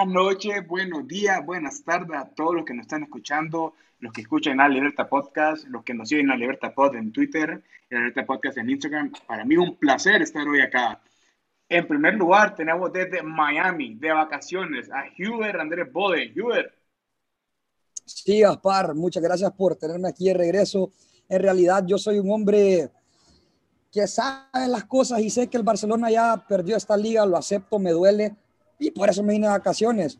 Buenas noches, buenos días, buenas tardes a todos los que nos están escuchando, los que escuchan la Libertad Podcast, los que nos siguen en la Libertad Pod en Twitter, la Libertad Podcast en Instagram. Para mí es un placer estar hoy acá. En primer lugar, tenemos desde Miami, de vacaciones, a Hubert Andrés Bode. Hubert. Sí, Aspar, muchas gracias por tenerme aquí de regreso. En realidad, yo soy un hombre que sabe las cosas y sé que el Barcelona ya perdió esta liga, lo acepto, me duele y por eso me vine de vacaciones,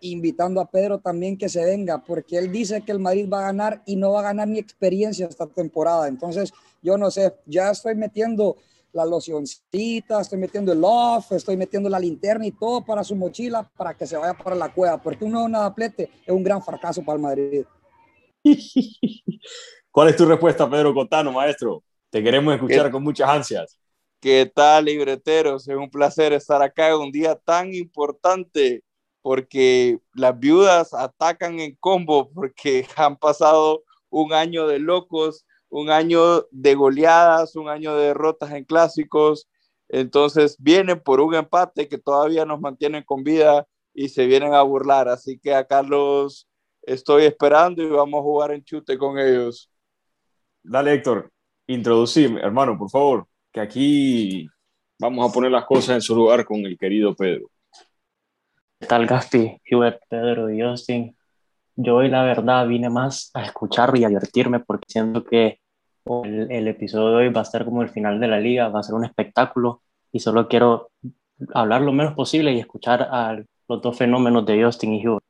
invitando a Pedro también que se venga, porque él dice que el Madrid va a ganar y no va a ganar ni experiencia esta temporada. Entonces, yo no sé, ya estoy metiendo la locioncita, estoy metiendo el off, estoy metiendo la linterna y todo para su mochila para que se vaya para la cueva, porque un nuevo nadaplete es un gran fracaso para el Madrid. ¿Cuál es tu respuesta, Pedro Cotano, maestro? Te queremos escuchar con muchas ansias. ¿Qué tal, libreteros? Es un placer estar acá en un día tan importante porque las viudas atacan en combo porque han pasado un año de locos, un año de goleadas, un año de derrotas en clásicos. Entonces vienen por un empate que todavía nos mantienen con vida y se vienen a burlar. Así que acá los estoy esperando y vamos a jugar en chute con ellos. Dale, Héctor introducirme, hermano, por favor, que aquí vamos a poner las cosas en su lugar con el querido Pedro. ¿Qué tal, Gaspi, Hubert, Pedro y Justin? Yo hoy, la verdad, vine más a escuchar y a divertirme porque siento que el, el episodio de hoy va a ser como el final de la liga, va a ser un espectáculo y solo quiero hablar lo menos posible y escuchar a los dos fenómenos de Justin y Hubert.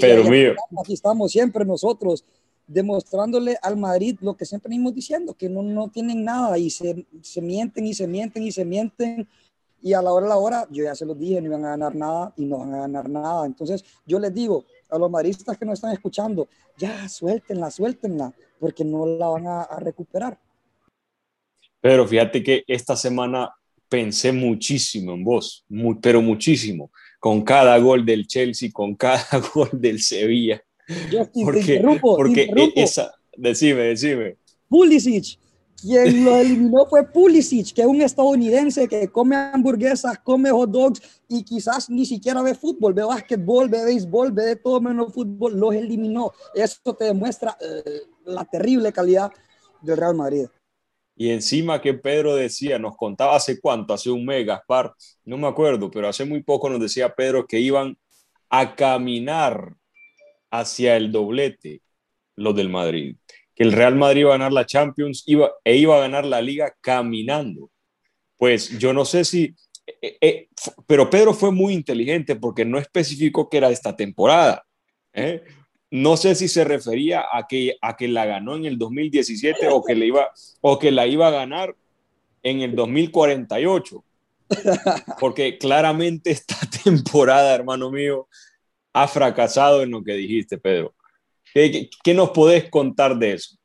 Pero mío. Aquí estamos siempre nosotros demostrándole al Madrid lo que siempre venimos diciendo, que no, no tienen nada y se, se, mienten y se mienten y se mienten. Y a la hora de la hora, yo ya se los dije, no iban a ganar nada y no van a ganar nada. Entonridad yo les digo a los madridistas que nos están escuchando, ya suéltenla, suéltenla, porque no la van a, a recuperar. Pero fíjate que esta semana pensé muchísimo en vos, muy, pero muchísimo, con cada gol del Chelsea, con cada gol del Sevilla yo porque, te interrumpo, porque esa, decime, decime. Pulisic, quien lo eliminó fue Pulisic, que es un estadounidense que come hamburguesas, come hot dogs y quizás ni siquiera ve fútbol, ve básquetbol, ve béisbol, ve de todo menos fútbol, los eliminó. Eso te demuestra eh, la terrible calidad del Real Madrid. Y encima que Pedro decía, nos contaba hace cuánto, hace un mes, Gaspar, no me acuerdo, pero hace muy poco nos decía Pedro que iban a caminar hacia el doblete los del Madrid, que el Real Madrid iba a ganar la Champions iba, e iba a ganar la liga caminando. Pues yo no sé si, eh, eh, pero Pedro fue muy inteligente porque no especificó que era esta temporada. ¿eh? No sé si se refería a que, a que la ganó en el 2017 o que, le iba, o que la iba a ganar en el 2048. Porque claramente esta temporada, hermano mío, ha fracasado en lo que dijiste, Pedro. ¿Qué, nos podés contar de eso?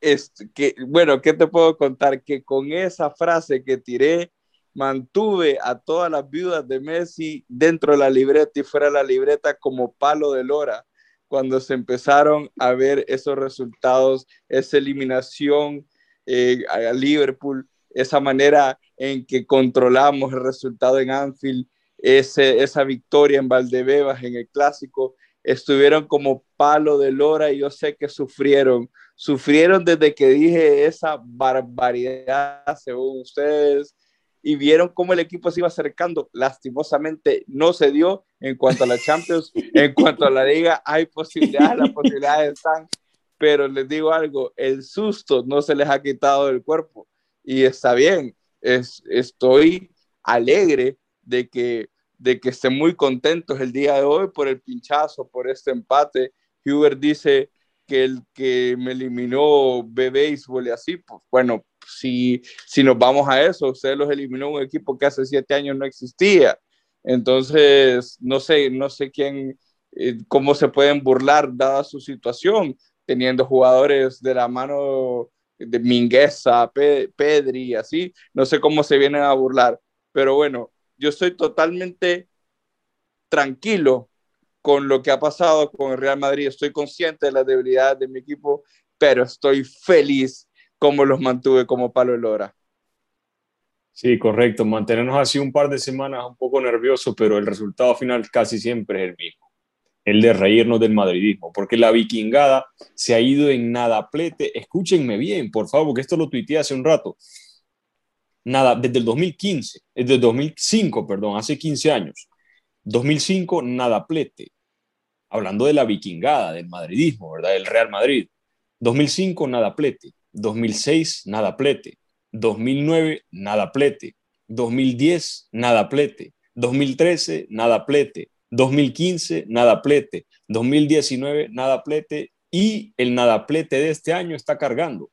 Es que, bueno, ¿qué te puedo contar? Que con esa frase que tiré, mantuve a todas las viudas de Messi dentro de la libreta y fuera de la libreta como palo de lora cuando se empezaron a ver esos resultados, esa eliminación eh, a Liverpool, esa manera en que controlamos el resultado en Anfield, ese, esa victoria en Valdebebas en el clásico, estuvieron como palo de lora y yo sé que sufrieron, sufrieron desde que dije esa barbaridad según ustedes y vieron cómo el equipo se iba acercando. Lastimosamente no se dio en cuanto a la Champions, en cuanto a la liga hay posibilidades, las posibilidades están, pero les digo algo, el susto no se les ha quitado del cuerpo y está bien, es, estoy alegre de que, de que estén muy contentos el día de hoy por el pinchazo, por este empate. Hubert dice que el que me eliminó béisbol y así, pues bueno, si, si nos vamos a eso, usted los eliminó un equipo que hace siete años no existía. Entonces, no sé, no sé quién, eh, cómo se pueden burlar dada su situación, teniendo jugadores de la mano de Mingueza, Pedri, así, no sé cómo se vienen a burlar. Pero bueno, yo estoy totalmente tranquilo con lo que ha pasado con el Real Madrid. Estoy consciente de la debilidad de mi equipo, pero estoy feliz como los mantuve como palo lora. Sí, correcto. Mantenernos así un par de semanas un poco nervioso, pero el resultado final casi siempre es el mismo, el de reírnos del madridismo, porque la vikingada se ha ido en nada plete. Escúchenme bien, por favor, porque esto lo tuiteé hace un rato. Nada, desde el 2015, desde el 2005, perdón, hace 15 años. 2005, nada plete. Hablando de la vikingada, del madridismo, ¿verdad? Del Real Madrid. 2005, nada plete. 2006, nada plete. 2009, nada plete. 2010, nada plete. 2013, nada plete. 2015, nada plete. 2019, nada plete. Y el nada plete de este año está cargando.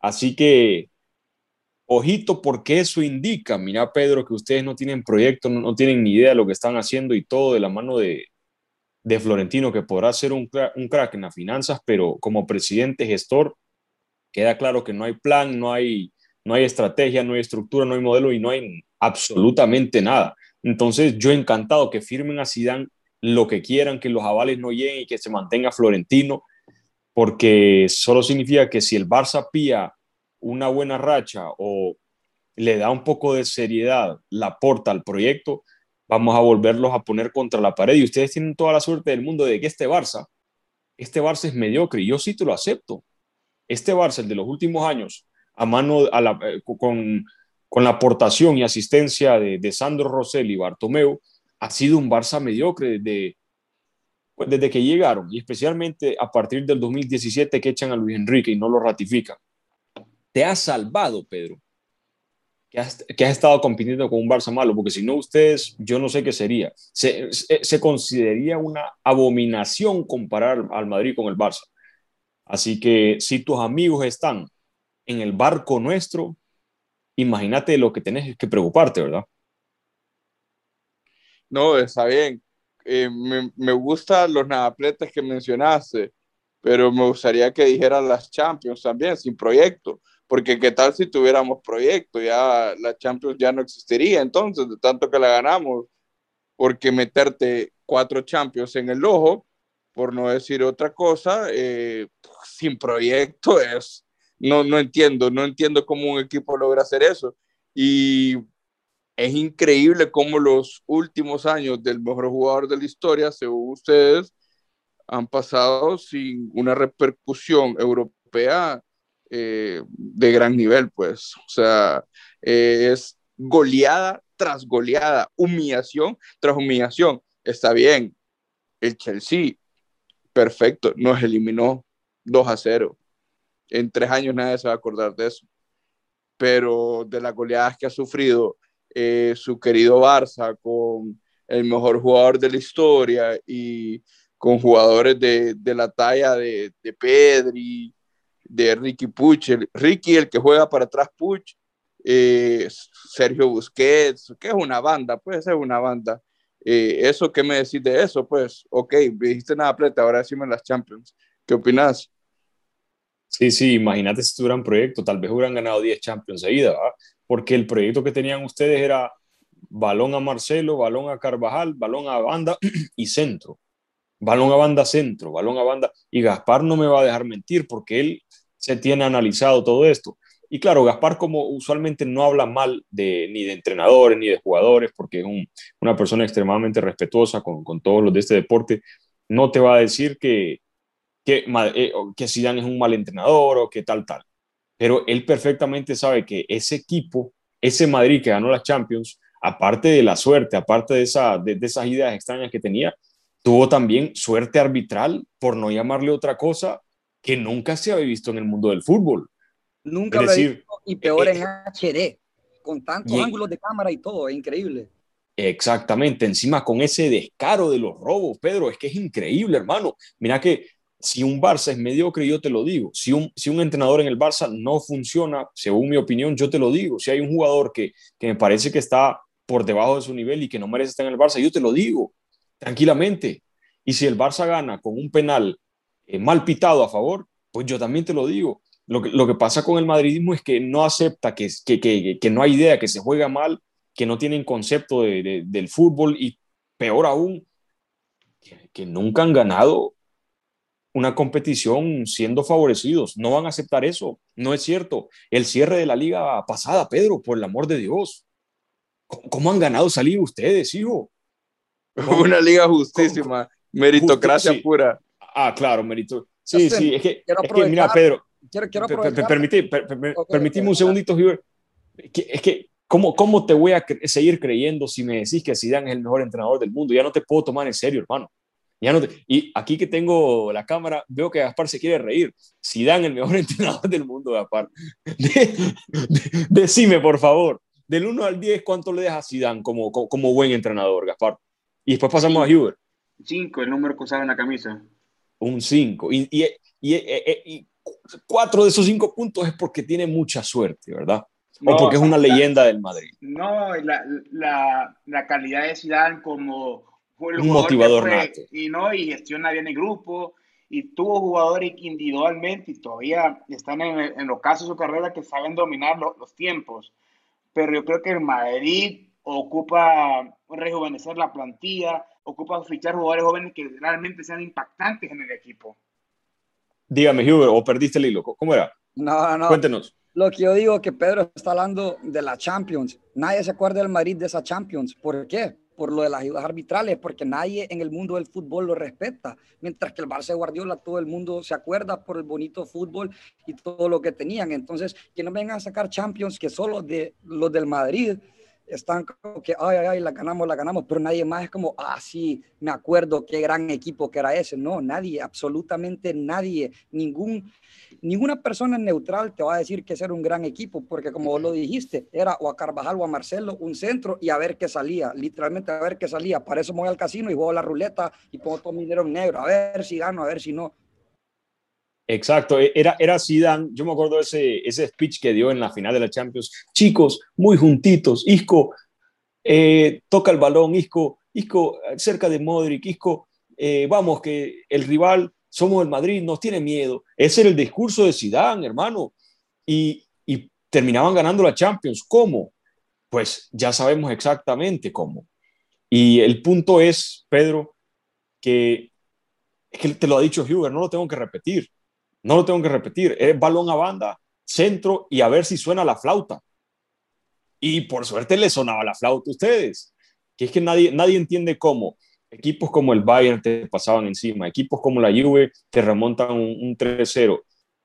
Así que, ojito, porque eso indica, mira Pedro, que ustedes no tienen proyecto, no, tienen ni idea de lo que están haciendo y todo de la mano de, de Florentino, que podrá ser un, un crack en las finanzas, pero como presidente gestor, queda claro que no hay plan, no hay no hay estrategia, no hay estructura, no hay modelo y no hay absolutamente nada. Entonces, yo encantado que firmen a Zidane lo que quieran, que los avales no lleguen y que se mantenga Florentino, porque solo significa que si el Barça pía una buena racha o le da un poco de seriedad, la aporta al proyecto, vamos a volverlos a poner contra la pared. Y ustedes tienen toda la suerte del mundo de que este Barça, este Barça es mediocre y yo sí te lo acepto. Este Barça, el de los últimos años, a mano, eh, con, la aportación y asistencia de, Sandro Rosell y Bartomeu, ha sido un Barça mediocre desde, pues, desde que llegaron, y especialmente a partir del 2017 que echan a Luis Enrique y no lo ratifican. Te ha salvado, Pedro, que has, estado compitiendo con un Barça malo, porque si no ustedes, yo no sé qué sería. Se, consideraría una abominación comparar al Madrid con el Barça. Así que si tus amigos están en el barco nuestro, imagínate lo que tenés que preocuparte, ¿verdad? No, está bien. Eh, me, me gustan los nadapletes que mencionaste, pero me gustaría que dijeran las Champions también, sin proyecto, porque qué tal si tuviéramos proyecto, ya la Champions ya no existiría entonces, de tanto que la ganamos, porque meterte cuatro Champions en el ojo, por no decir otra cosa, eh, sin proyecto es, no, no entiendo, no entiendo cómo un equipo logra hacer eso. Y es increíble cómo los últimos años del mejor jugador de la historia, según ustedes, han pasado sin una repercusión europea eh, de gran nivel, pues. O sea, eh, es goleada tras goleada, humillación tras humillación. Está bien, el Chelsea, perfecto, nos eliminó 2 a 0 en tres años nadie se va a acordar de eso. Pero de las goleadas que ha sufrido eh, su querido Barça con el mejor jugador de la historia y con jugadores de, de la talla de, de, Pedri, de Ricky Puch, Ricky el que juega para atrás Puch, eh, Sergio Busquets, que es una banda, pues es una banda. Eh, eso, ¿qué me decís de eso? Pues, ok, dijiste nada plata, ahora decime las Champions. ¿Qué opinas? Sí, sí, imagínate si tuvieran proyecto, tal vez hubieran ganado 10 Champions seguidas, ¿verdad? Porque el proyecto que tenían ustedes era balón a Marcelo, balón a Carvajal, balón a banda y centro. Balón a banda, centro, balón a banda. Y Gaspar no me va a dejar mentir porque él se tiene analizado todo esto. Y claro, Gaspar como usualmente no habla mal de, ni de entrenadores ni de jugadores porque es una persona extremadamente respetuosa con, con todos los de este deporte, no te va a decir que, que, eh, que Zidane es un mal entrenador o que tal, tal. Pero él perfectamente sabe que ese equipo, ese Madrid que ganó la Champions, aparte de la suerte, aparte de, esas ideas extrañas que tenía, tuvo también suerte arbitral, por no llamarle otra cosa, que nunca se había visto en el mundo del fútbol. Nunca lo he visto, y peor eh, en HD, con tantos ángulos de cámara y todo, es increíble. Exactamente, encima con ese descaro de los robos, Pedro, es que es increíble, hermano. Mira que si un Barça es mediocre, yo te lo digo. Si un, si un entrenador en el Barça no funciona, según mi opinión, yo te lo digo. Si hay un jugador que, que me parece que está por debajo de su nivel y que no merece estar en el Barça, yo te lo digo, tranquilamente. Y si el Barça gana con un penal eh, mal pitado a favor, pues yo también te lo digo. Lo que, lo que pasa con el madridismo es que no acepta que, que, que, que no hay idea, que se juega mal, que no tienen concepto de, del fútbol y peor aún, que, nunca han ganado una competición siendo favorecidos. No van a aceptar eso. No es cierto. El cierre de la liga pasada, Pedro, por el amor de Dios. ¿Cómo, han ganado esa liga ustedes, hijo? Una liga justísima. Meritocracia pura. Ah, claro, mérito. Sí, sí, es que, mira, Pedro, quiero, permitime un segundito, Es que, ¿cómo, ¿cómo te voy a seguir creyendo si me decís que Zidane es el mejor entrenador del mundo? Ya no te puedo tomar en serio, hermano. Ya no y aquí que tengo la cámara, veo que Gaspar se quiere reír. Zidane, el mejor entrenador del mundo, Gaspar. decime, por favor, del 1 al 10, ¿cuánto le dejas a Zidane como, como, buen entrenador, Gaspar? Y después pasamos a Hubert. 5, el número que usaba en la camisa. Un 5. Y, y, y, y, cuatro de esos cinco puntos es porque tiene mucha suerte, ¿verdad? O porque es una leyenda del Madrid. No, la, la, la calidad de Zidane como un motivador nato. Y, no, y gestiona bien el grupo, y tuvo jugadores individualmente, y todavía están en, en los casos de su carrera que saben dominar los tiempos. Pero yo creo que el Madrid ocupa rejuvenecer la plantilla, ocupa fichar jugadores jóvenes que realmente sean impactantes en el equipo. Dígame, Hugo, o perdiste el hilo. ¿Cómo era? No, no. Cuéntenos. Lo que yo digo que Pedro está hablando de la Champions. Nadie se acuerda del Madrid de esa Champions. ¿Por qué? Por lo de las ayudas arbitrales, porque nadie en el mundo del fútbol lo respeta. Mientras que el Barça de Guardiola, todo el mundo se acuerda por el bonito fútbol y todo lo que tenían. Entonces, que no vengan a sacar Champions que solo de los del Madrid están como que, ay, ay, ay, la ganamos, la ganamos, pero nadie más es como, ah, sí, me acuerdo qué gran equipo que era ese. No, nadie, absolutamente nadie, ningún, ninguna persona neutral te va a decir que ese era un gran equipo, porque como vos lo dijiste, era o a Carvajal o a Marcelo, un centro y a ver qué salía, literalmente a ver qué salía. Para eso me voy al casino y juego la ruleta y pongo todo mi dinero en negro, a ver si gano, a ver si no. Exacto, e, era, era Zidane, yo me acuerdo ese, ese speech que dio en la final de la Champions, chicos, muy juntitos, Isco eh, toca el balón, Isco, Isco cerca de Modric, Isco, eh, vamos, que el rival, somos el Madrid, nos tiene miedo. Ese era el discurso de Zidane, hermano, y, y terminaban ganando la Champions. ¿Cómo? Pues ya sabemos exactamente cómo. Y el punto es, Pedro, que, es que te lo ha dicho Huber, no lo tengo que repetir no lo tengo que repetir. Es balón a banda, centro y a ver si suena la flauta. Y por suerte le sonaba la flauta a ustedes. Que es que nadie, nadie entiende cómo equipos como el Bayern te pasaban encima, equipos como la Juve te remontan un, 3-0,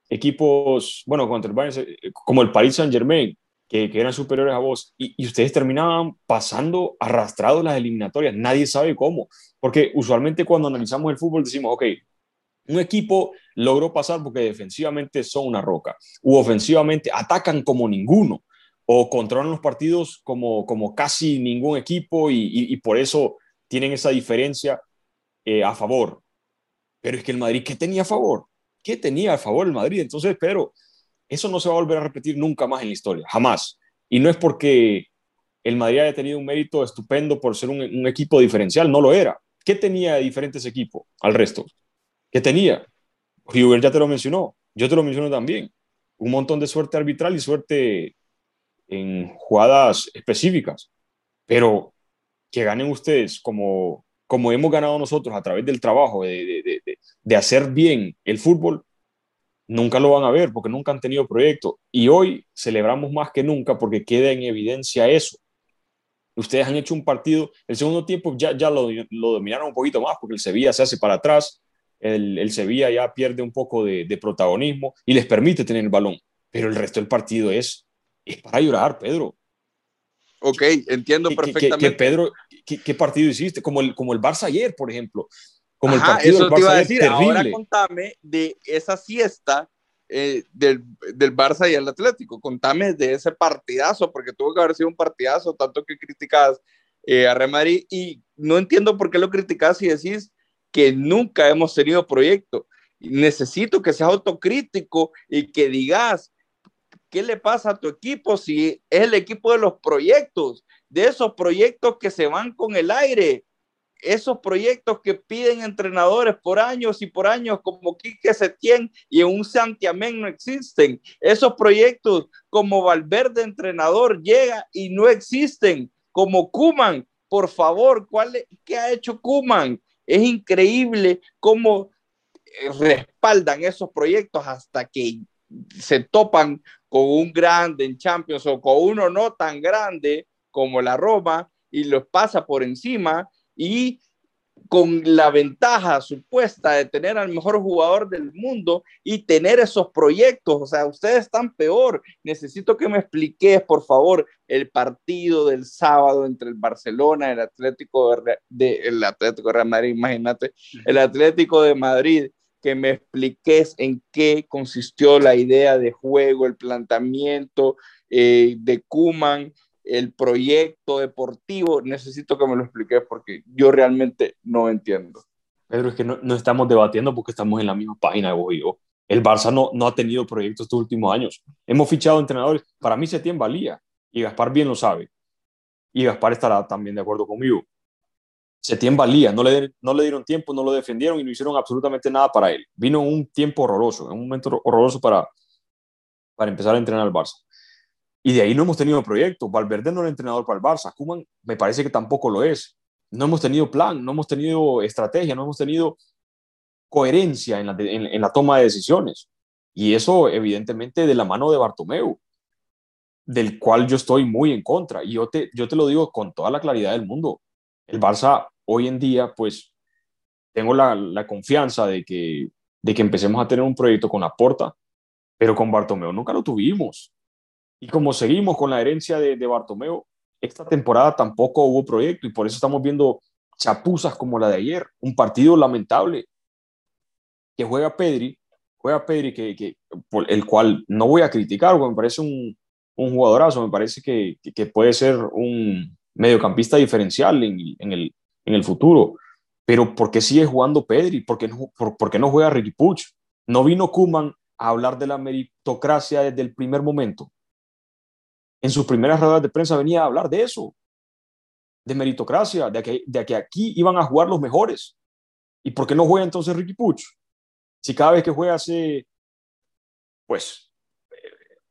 equipos, bueno, contra el Bayern, eh, como el Paris Saint-Germain, que, eran superiores a vos, y, y, ustedes terminaban pasando arrastrados las eliminatorias. Nadie sabe cómo, porque usualmente cuando analizamos el fútbol decimos, ok, un equipo logró pasar porque defensivamente son una roca, u ofensivamente atacan como ninguno, o controlan los partidos como, como casi ningún equipo y, por eso tienen esa diferencia eh, a favor. Pero es que el Madrid, ¿qué tenía a favor? ¿Qué tenía a favor el Madrid? Entonces, pero eso no se va a volver a repetir nunca más en la historia, jamás. Y no es porque el Madrid haya tenido un mérito estupendo por ser un, equipo diferencial, no lo era. ¿Qué tenía de diferentes equipos al resto? Que tenía. Hubert ya te lo mencionó, yo te lo menciono también. Un montón de suerte arbitral y suerte en jugadas específicas. Pero que ganen ustedes como, como hemos ganado nosotros a través del trabajo, de, de, de, hacer bien el fútbol, nunca lo van a ver porque nunca han tenido proyecto. Y hoy celebramos más que nunca porque queda en evidencia eso. Ustedes han hecho un partido, el segundo tiempo ya, ya lo, lo dominaron un poquito más porque el Sevilla se hace para atrás, el, Sevilla ya pierde un poco de, protagonismo y les permite tener el balón, pero el resto del partido es, es para llorar, Pedro. Ok, entiendo perfectamente. ¿Qué, Pedro, ¿qué, partido hiciste? Como el, como el Barça ayer, por ejemplo. Como el partido del Barça a decir. Ahora contame de esa siesta eh, del, del, Barça y el Atlético. Contame de ese partidazo, porque tuvo que haber sido un partidazo, tanto que criticas eh, a Real y no entiendo por qué lo criticas y decís que nunca hemos tenido proyecto. Necesito que seas autocrítico y que digas qué le pasa a tu equipo si es el equipo de los proyectos, de esos proyectos que se van con el aire, esos proyectos que piden entrenadores por años y por años como Quique Setién y en un Santiamén no existen. Esos proyectos como Valverde entrenador llega y no existen. Como Kuman, por favor, ¿cuál, ¿qué ha hecho Kuman? Es increíble cómo respaldan esos proyectos hasta que se topan con un grande en Champions o con uno no tan grande como la Roma y los pasa por encima y con la ventaja supuesta de tener al mejor jugador del mundo y tener esos proyectos. O sea, ustedes están peor. Necesito que me expliques, por favor, el partido del sábado entre el Barcelona, el Atlético de, el Atlético de Real Madrid, imagínate, el Atlético de Madrid, que me expliques en qué consistió la idea de juego, el planteamiento eh, de Kuman el proyecto deportivo, necesito que me lo expliques porque yo realmente no entiendo. Pedro, es que no, no, estamos debatiendo porque estamos en la misma página vos y yo. El Barça no, no ha tenido proyectos estos últimos años. Hemos fichado entrenadores. Para mí Setién valía y Gaspar bien lo sabe. Y Gaspar estará también de acuerdo conmigo. Setién valía, no le, no le dieron tiempo, no lo defendieron y no hicieron absolutamente nada para él. Vino un tiempo horroroso, un momento horroroso para, para empezar a entrenar al Barça. Y de ahí no hemos tenido proyecto. Valverde no era entrenador para el Barça. Kuman me parece que tampoco lo es. No hemos tenido plan, no hemos tenido estrategia, no hemos tenido coherencia en la, en, la toma de decisiones. Y eso, evidentemente, de la mano de Bartomeu, del cual yo estoy muy en contra. Y yo te, yo te lo digo con toda la claridad del mundo. El Barça hoy en día, pues, tengo la, la confianza de que, de que empecemos a tener un proyecto con Aporta, pero con Bartomeu nunca lo tuvimos. Y como seguimos con la herencia de, de Bartomeo, esta temporada tampoco hubo proyecto y por eso estamos viendo chapuzas como la de ayer, un partido lamentable que juega Pedri, juega Pedri, que, que por el cual no voy a criticar, porque me parece un, un jugadorazo, me parece que, que, puede ser un mediocampista diferencial en, en, el, en el futuro. Pero ¿por qué sigue jugando Pedri? ¿Por qué no, por, por qué no juega Ricky Puch? No vino Kuman a hablar de la meritocracia desde el primer momento en sus primeras ruedas de prensa venía a hablar de eso, de meritocracia, de que, de que aquí iban a jugar los mejores. ¿Y por qué no juega entonces Ricky Puch? Si cada vez que juega hace, pues, eh,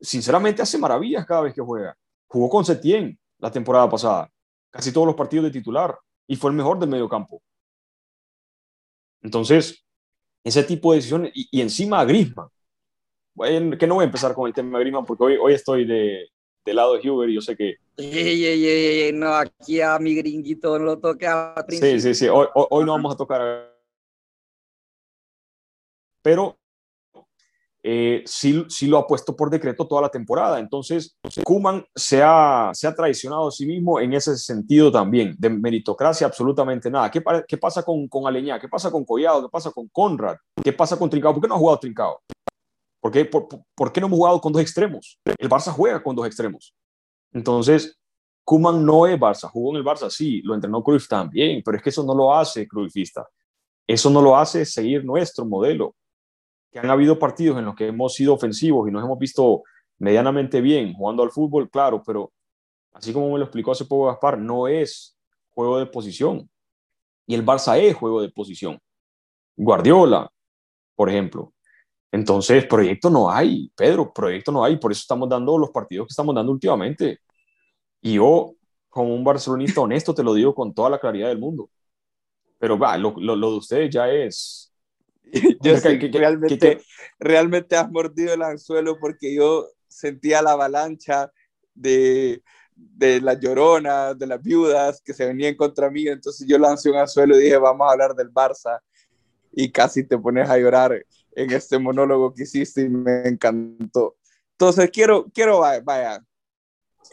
sinceramente hace maravillas cada vez que juega. Jugó con Setién la temporada pasada, casi todos los partidos de titular, y fue el mejor del medio campo. Entonces, ese tipo de decisiones, y, encima a Griezmann, que no voy a empezar con el tema de Griezmann porque hoy estoy de, del lado de Huber, yo sé que... no, aquí a mi gringuito no lo toque a Sí, sí, sí, hoy, hoy, no vamos a tocar... Pero eh, sí, sí, lo ha puesto por decreto toda la temporada. Entonces, Kuman se ha, se ha traicionado a sí mismo en ese sentido también, de meritocracia absolutamente nada. ¿Qué, qué pasa con, con Aleñá? ¿Qué pasa con Collado? ¿Qué pasa con Conrad? ¿Qué pasa con Trincado? ¿Por qué no ha jugado Trincado? ¿Por qué, por, qué no hemos jugado con dos extremos? El Barça juega con dos extremos. Entonces, Kuman no es Barça, jugó en el Barça, sí, lo entrenó Cruyff también, pero es que eso no lo hace Cruyffista. Eso no lo hace seguir nuestro modelo. Que han habido partidos en los que hemos sido ofensivos y nos hemos visto medianamente bien jugando al fútbol, claro, pero así como me lo explicó hace poco Gaspar, no es juego de posición. Y el Barça es juego de posición. Guardiola, por ejemplo, entonces, proyecto no hay, Pedro, proyecto no hay, por eso estamos dando los partidos que estamos dando últimamente. Y yo, como un barcelonista honesto, te lo digo con toda la claridad del mundo. Pero va, lo, lo, de ustedes ya es... yo sé que, realmente, realmente has mordido el anzuelo porque yo sentía la avalancha de, de las lloronas, de las viudas que se venían contra mí. Entonces yo lancé un anzuelo y dije, vamos a hablar del Barça. Y casi te pones a llorar en este monólogo que hiciste y me encantó. Entonces, quiero, quiero vaya,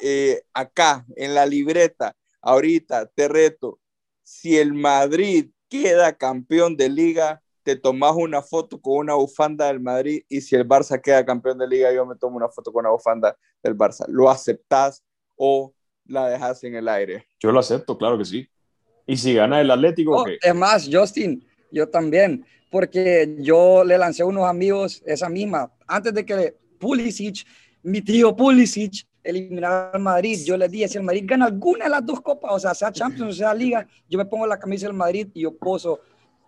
eh, acá en la libreta, ahorita te reto, si el Madrid queda campeón de liga, te tomas una foto con una bufanda del Madrid y si el Barça queda campeón de liga, yo me tomo una foto con una bufanda del Barça. ¿Lo aceptas o la dejas en el aire? Yo lo acepto, claro que sí. ¿Y si gana el Atlético? Oh, es más, Justin, yo también porque yo le lancé a unos amigos esa misma, antes de que Pulisic, mi tío Pulisic, eliminara al Madrid, yo le dije, si el Madrid gana alguna de las dos copas, o sea, sea Champions o sea Liga, yo me pongo la camisa del Madrid y yo poso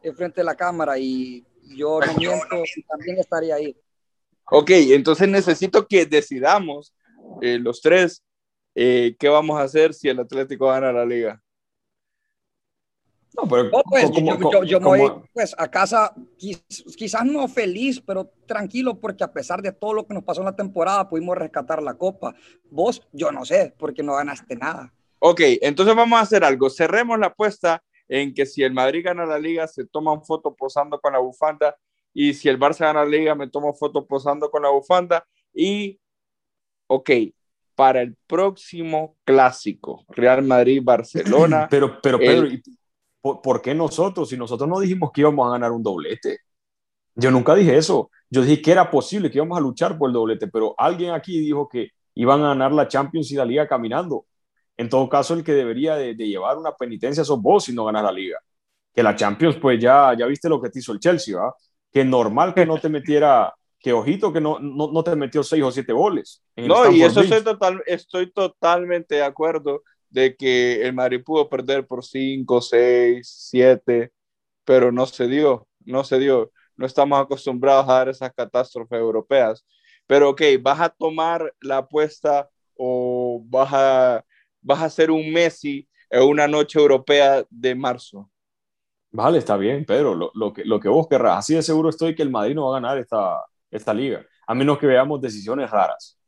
enfrente de la cámara y yo no miento, también estaría ahí. Ok, entonces necesito que decidamos eh, los tres eh, qué vamos a hacer si el Atlético gana la liga. No, pero pues, yo, me voy pues, a casa, quizás no feliz, pero tranquilo, porque a pesar de todo lo que nos pasó en la temporada, pudimos rescatar la copa. Vos, yo no sé, porque no ganaste nada. Ok, entonces vamos a hacer algo. Cerremos la apuesta en que si el Madrid gana la liga, se toman foto posando con la bufanda. Y si el Barça gana la liga, me tomo foto posando con la bufanda. Y, ok, para el próximo clásico, Real Madrid-Barcelona. Pero, pero, Pedro, ¿por, qué nosotros? Si nosotros no dijimos que íbamos a ganar un doblete. Yo nunca dije eso. Yo dije que era posible, que íbamos a luchar por el doblete, pero alguien aquí dijo que iban a ganar la Champions y la Liga caminando. En todo caso, el que debería de, llevar una penitencia sos vos si no ganas la Liga. Que la Champions, pues ya, ya viste lo que te hizo el Chelsea, ¿va? Que normal que no te metiera que ojito que no, no, no, te metió seis o siete goles. no, y eso estoy, total, estoy totalmente de acuerdo de que el Madrid pudo perder por cinco, seis, siete, pero no se dio, no se dio. No estamos acostumbrados a dar esas catástrofes europeas. Pero ok, ¿vas a tomar la apuesta o vas a, vas a hacer un Messi en una noche europea de marzo? Vale, está bien, Pedro, lo, lo, que, lo que vos querrás. Así de seguro estoy que el Madrid no va a ganar esta, esta liga, a menos que veamos decisiones raras.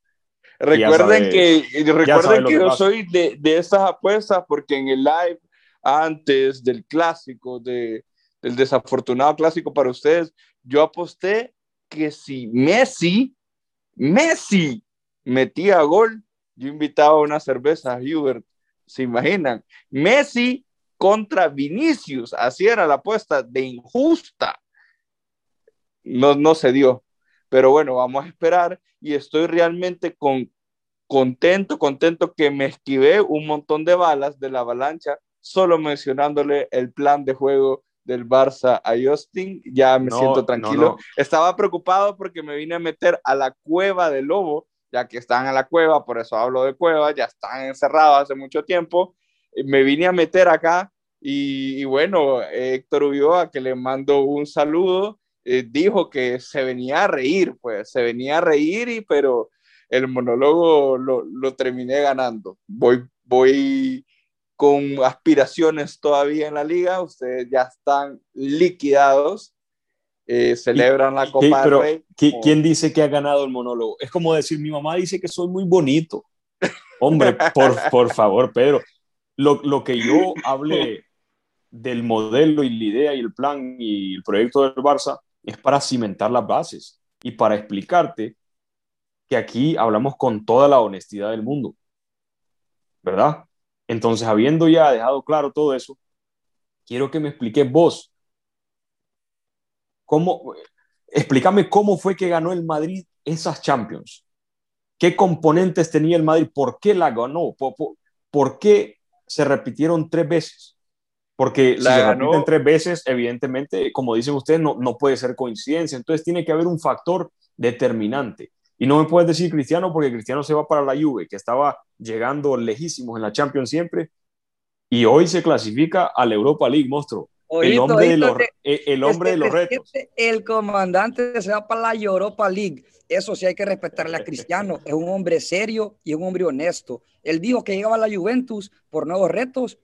Recuerden que, recuerden que, yo soy de, de estas apuestas porque en el live antes del clásico, de, del desafortunado clásico para ustedes, yo aposté que si Messi, Messi metía gol, yo invitaba una cerveza a Hubert. ¿Se imaginan? Messi contra Vinicius, así era la apuesta de injusta. No, no se dio. Pero bueno, vamos a esperar y estoy realmente con, contento, contento que me esquivé un montón de balas de la avalancha, solo mencionándole el plan de juego del Barça a Justin, ya me siento tranquilo. Estaba preocupado porque me vine a meter a la cueva del lobo, ya que están en la cueva, por eso hablo de cueva, ya están encerrados hace mucho tiempo. Me vine a meter acá y, y bueno, Héctor Ulloa, que le mando un saludo, eh, dijo que se venía a reír, pues se venía a reír, y, pero el monólogo lo, lo terminé ganando. Voy, voy con aspiraciones todavía en la liga, ustedes ya están liquidados, eh, celebran la Copa pero, Rey. ¿Quién dice que ha ganado el monólogo? Es como decir, mi mamá dice que soy muy bonito. Hombre, por, por favor, Pedro, lo, lo que yo hable del modelo y la idea y el plan y el proyecto del Barça es para cimentar las bases y para explicarte que aquí hablamos con toda la honestidad del mundo, ¿verdad? Entonces, habiendo ya dejado claro todo eso, quiero que me expliques vos, cómo, explícame cómo fue que ganó el Madrid esas Champions. ¿Qué componentes tenía el Madrid? ¿Por qué la ganó? ¿Por, por qué se repitieron tres veces? Porque la si se repiten tres veces, evidentemente, como dicen ustedes, no, no puede ser coincidencia. Entonces tiene que haber un factor determinante. Y no me puedes decir Cristiano porque Cristiano se va para la Juve, que estaba llegando lejísimos en la Champions siempre, y hoy se clasifica a la Europa League, monstruo. el hombre, de, los, eh, el hombre de los retos. El comandante se va para la Europa League. Eso sí hay que respetarle a Cristiano. Es un hombre serio y un hombre honesto. Él dijo que llegaba a la Juventus por nuevos retos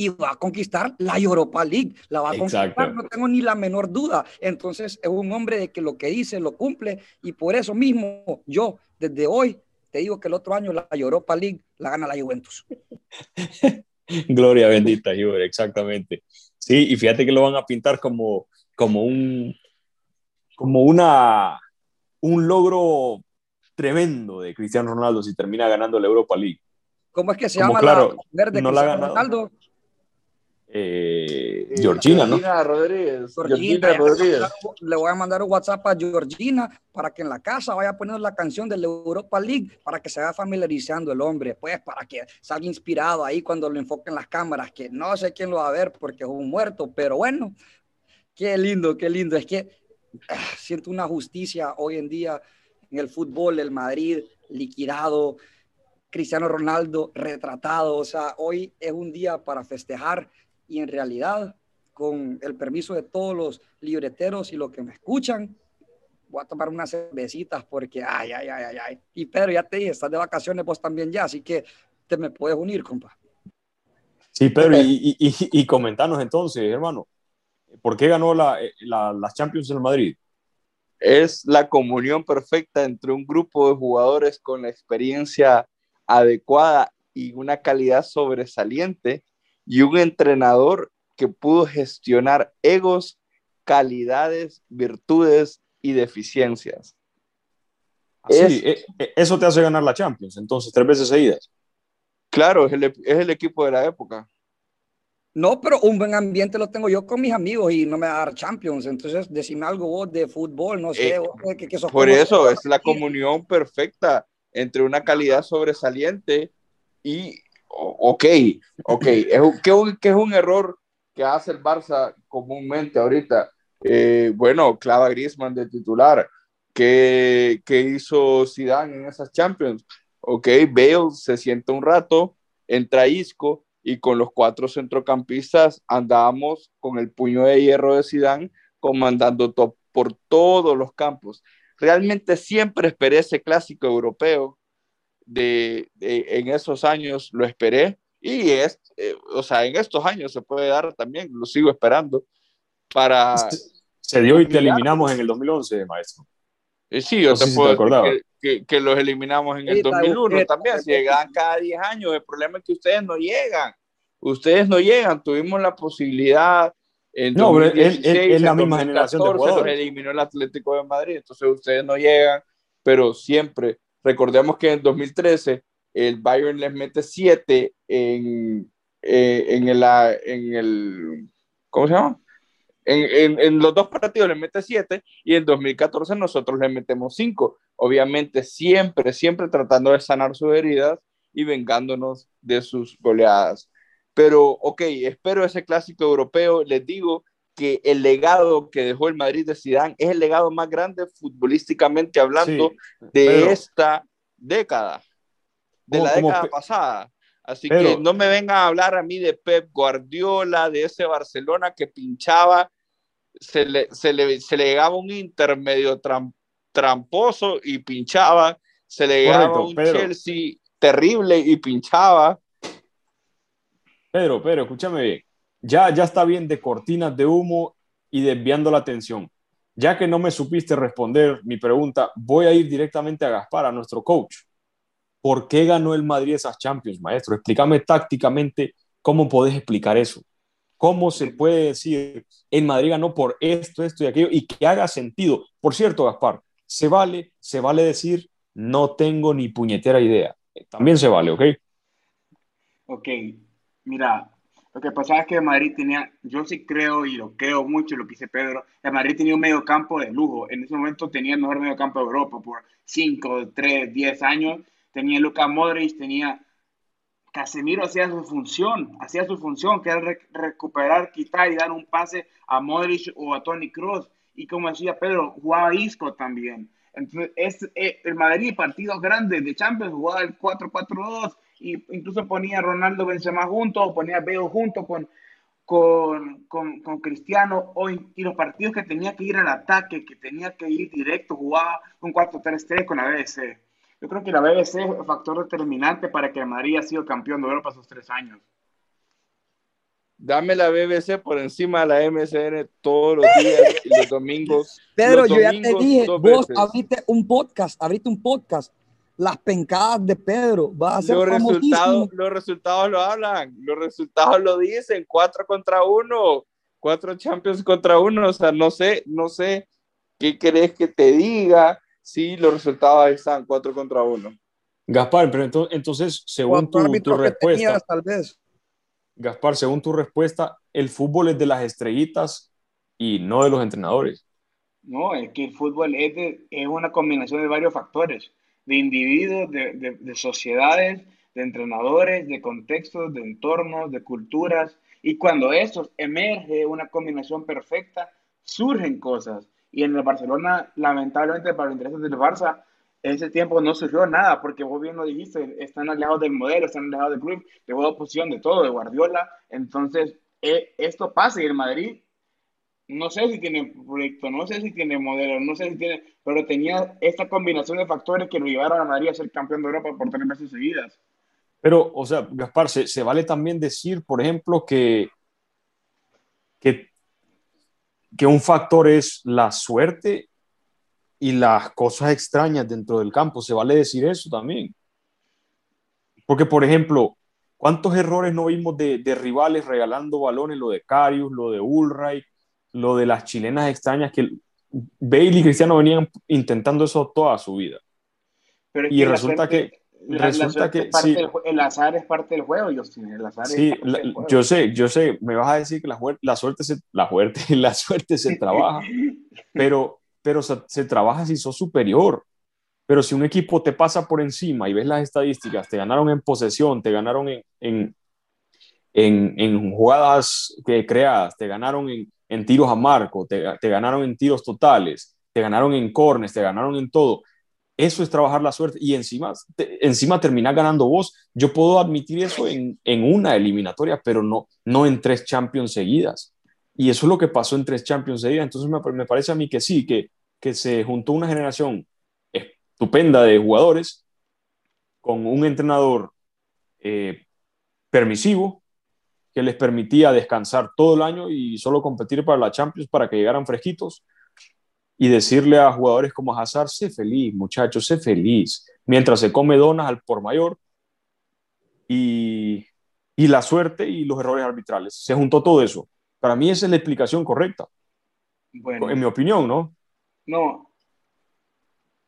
y va a conquistar la Europa League, la va a conquistar, no tengo ni la menor duda. Entonces es un hombre de que lo que dice lo cumple y por eso mismo yo desde hoy te digo que el otro año la Europa League la gana la Juventus. Gloria bendita, Juve, exactamente. Sí, y fíjate que lo van a pintar como, como un como una un logro tremendo de Cristiano Ronaldo si termina ganando la Europa League. ¿Cómo es que se llama la verde no Cristiano Ronaldo? Eh, Georgina, ¿no? Rodríguez. Georgina, Rodríguez. Le voy a mandar un WhatsApp a Georgina para que en la casa vaya poniendo la canción de la Europa League para que se vaya familiarizando el hombre, pues para que salga inspirado ahí cuando lo enfoquen las cámaras, que no sé quién lo va a ver porque es un muerto, pero bueno, qué lindo, qué lindo. Es que ah, siento una justicia hoy en día en el fútbol, el Madrid liquidado, Cristiano Ronaldo retratado, o sea, hoy es un día para festejar y en realidad, con el permiso de todos los libreteros y los que me escuchan, voy a tomar unas cervecitas porque, ay, ay, ay, ay, ay. Y Pedro, ya te dije, estás de vacaciones vos también ya, así que te me puedes unir, compa. Sí, Pedro, y, y, y, comentanos entonces, hermano, ¿por qué ganó la, la, la Champions en Madrid? Es la comunión perfecta entre un grupo de jugadores con la experiencia adecuada y una calidad sobresaliente y un entrenador que pudo gestionar egos, calidades, virtudes y deficiencias. Sí, e, e, eso te hace ganar la Champions, entonces, tres veces seguidas. Claro, es el, es el, equipo de la época. No, pero un buen ambiente lo tengo yo con mis amigos y no me va a dar Champions. Entonces, decime algo vos de fútbol, no sé. Eh, que, por eso es la comunión perfecta entre una calidad sobresaliente y, ok, ok, es que, que es un error que hace el Barça comúnmente ahorita. Eh, bueno, clava Griezmann de titular. ¿Qué, ¿Qué, hizo Zidane en esas Champions? Ok, Bale se sienta un rato, entra Isco y con los cuatro centrocampistas andábamos con el puño de hierro de Zidane comandando por todos los campos. Realmente siempre esperé ese clásico europeo de, en esos años lo esperé y es, eh, o sea, en estos años se puede dar también, lo sigo esperando para... Se dio y te eliminamos en el 2011, maestro. Eh, sí, yo te puedo que, que, los eliminamos en el 2001 también, si llegaban cada 10 años, el problema es que ustedes no llegan, ustedes no llegan, tuvimos la posibilidad en no, 2016, pero es, la misma generación de jugadores. Los eliminó el Atlético de Madrid, entonces ustedes no llegan, pero siempre, recordemos que en 2013 el Bayern les mete 7 en, eh, en, el, en el, ¿cómo se llama? En, en, los dos partidos le mete 7 y en 2014 nosotros le metemos 5. Obviamente siempre, siempre tratando de sanar sus heridas y vengándonos de sus goleadas. Pero, ok, espero ese clásico europeo. Les digo que el legado que dejó el Madrid de Zidane es el legado más grande futbolísticamente hablando de esta década, de la década pasada. Así que no me vengan a hablar a mí de Pep Guardiola, de ese Barcelona que pinchaba, se le, se le, se le llegaba un intermedio tramposo y pinchaba, se le llegaba un Chelsea terrible y pinchaba. Pedro, Pedro, escúchame bien. Ya, ya está bien de cortinas de humo y desviando la atención. Ya que no me supiste responder mi pregunta, voy a ir directamente a Gaspar, a nuestro coach. ¿Por qué ganó el Madrid esas Champions, maestro? Explícame tácticamente cómo podés explicar eso. ¿Cómo se puede decir el Madrid ganó por esto, esto y aquello y que haga sentido? Por cierto, Gaspar, se vale, se vale decir no tengo ni puñetera idea. También se vale, ¿ok? Ok, mira, lo que pasaba es que Madrid tenía, yo sí creo y lo creo mucho lo que dice Pedro, el Madrid tenía un medio campo de lujo. En ese momento tenía el mejor medio campo de Europa por 5, 3, 10 años tenía Luka Modric, tenía Casemiro hacía su función, hacía su función, que era recuperar, quitar y dar un pase a Modric o a Tony Kroos. Y como decía Pedro, jugaba Isco también. Entonces, es, eh, el Madrid, partidos grandes de Champions, jugaba el 4-4-2 y incluso ponía a Ronaldo Benzema junto o ponía a Bale junto con, con, con, con, Cristiano o, y los partidos que tenía que ir al ataque, que tenía que ir directo, jugaba con 4-3-3 con la BBC. Yo creo que la BBC es un factor determinante para que Madrid haya sido campeón de Europa esos tres años. Dame la BBC por encima de la MSN todos los días y los domingos. Pedro, yo ya te dije, vos abriste un podcast, abriste un podcast. Las pencadas de Pedro, va a ser los resultados, los resultados lo hablan, los resultados lo dicen, cuatro contra uno, cuatro Champions contra uno, o sea, no sé, no sé qué querés que te diga, sí, los resultados están 4 contra 1. Gaspar, pero entonces, según tu, respuesta, tal vez. Gaspar, según tu respuesta, el fútbol es de las estrellitas y no de los entrenadores. No, es que el fútbol es, es una combinación de varios factores, de individuos, de, de sociedades, de entrenadores, de contextos, de entornos, de culturas, y cuando eso emerge una combinación perfecta, surgen cosas. Y en el Barcelona, lamentablemente para los intereses del Barça, ese tiempo no surgió nada, porque vos bien lo dijiste, están alejados del modelo, están alejados del club, de oposición, de todo, de Guardiola. Entonces, eh, esto pasa y el Madrid, no sé si tiene proyecto, no sé si tiene modelo, no sé si tiene, pero tenía esta combinación de factores que lo llevaron a Madrid a ser campeón de Europa por tres veces seguidas. Pero, o sea, Gaspar, se, vale también decir, por ejemplo, que, que, que un factor es la suerte y las cosas extrañas dentro del campo. Se vale decir eso también. Porque, por ejemplo, ¿cuántos errores no vimos de, rivales regalando balones? Lo de Carius, lo de Ulreich, lo de las chilenas extrañas que Bale y Cristiano venían intentando eso toda su vida. y resulta que resulta que el azar es parte del juego, Justin. El azar sí, yo sé, yo sé, me vas a decir que la, la suerte se, la suerte, la suerte se trabaja, pero, pero se, trabaja si sos superior. Pero si un equipo te pasa por encima y ves las estadísticas, te ganaron en posesión, te ganaron en, en, en, en jugadas que creadas, te ganaron en, en tiros a marco, te, te, ganaron en tiros totales, te ganaron en cornes, te ganaron en todo. Eso es trabajar la suerte y encima, encima terminar ganando vos. Yo puedo admitir eso en, una eliminatoria, pero no, no en tres Champions seguidas. Y eso es lo que pasó en tres Champions seguidas. Entonces me, parece a mí que sí, que, que se juntó una generación estupenda de jugadores con un entrenador eh, permisivo que les permitía descansar todo el año y solo competir para la Champions para que llegaran fresquitos y decirle a jugadores como Hazard, sé feliz, muchachos, sé feliz, mientras se come donas al por mayor y, y la suerte y los errores arbitrales. Se juntó todo eso. Para mí esa es la explicación correcta. Bueno, en mi opinión, ¿no? No.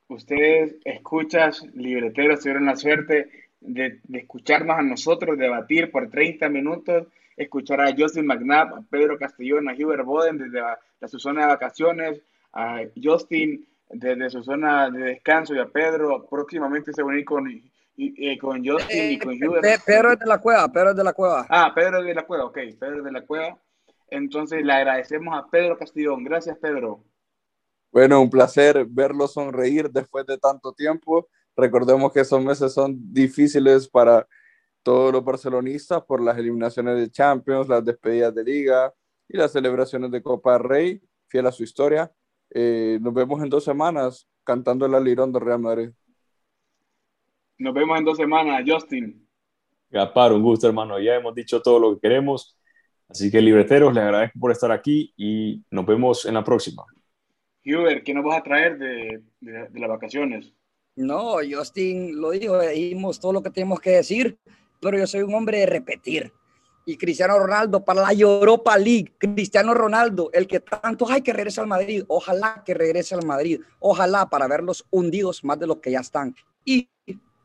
Ustedes escuchas, libreteros, tuvieron la suerte de, de, escucharnos a nosotros debatir por 30 minutos, escuchar a Justin McNabb, a Pedro Castellón, a Hubert Boden desde la, su zona de vacaciones, a Justin desde su zona de descanso y a Pedro próximamente se va a unir con, y, con Justin y con Hubert. Pedro es de la cueva, Pedro es de la cueva. Ah, Pedro es de la cueva, ok, Pedro es de la cueva. Entonces le agradecemos a Pedro Castillón. Gracias, Pedro. Bueno, un placer verlo sonreír después de tanto tiempo. Recordemos que esos meses son difíciles para todos los barcelonistas por las eliminaciones de Champions, las despedidas de Liga y las celebraciones de Copa Rey, fiel a su historia. Eh, nos vemos en dos semanas cantando el alirón de Real Madrid. Nos vemos en dos semanas, Justin. Gapar, un gusto, hermano. Ya hemos dicho todo lo que queremos. Así que, libreteros, les agradezco por estar aquí y nos vemos en la próxima. Hubert, ¿qué nos vas a traer de, de, de las vacaciones? No, Justin lo dijo, dijimos todo lo que tenemos que decir, pero yo soy un hombre de repetir y Cristiano Ronaldo para la Europa League. Cristiano Ronaldo, el que tanto hay que regrese al Madrid. Ojalá que regrese al Madrid. Ojalá para verlos hundidos más de lo que ya están. Y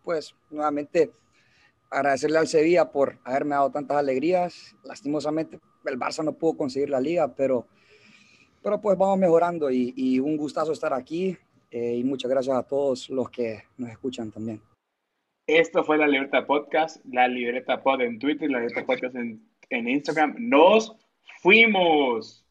pues nuevamente agradecerle al Sevilla por haberme dado tantas alegrías. Lastimosamente el Barça no pudo conseguir la liga, pero, pero pues vamos mejorando y, un gustazo estar aquí. Eh, y muchas gracias a todos los que nos escuchan también. Esto fue la Libertad Podcast, la Libertad Pod en Twitter, la Libertad Podcast en, en Instagram. Nos fuimos.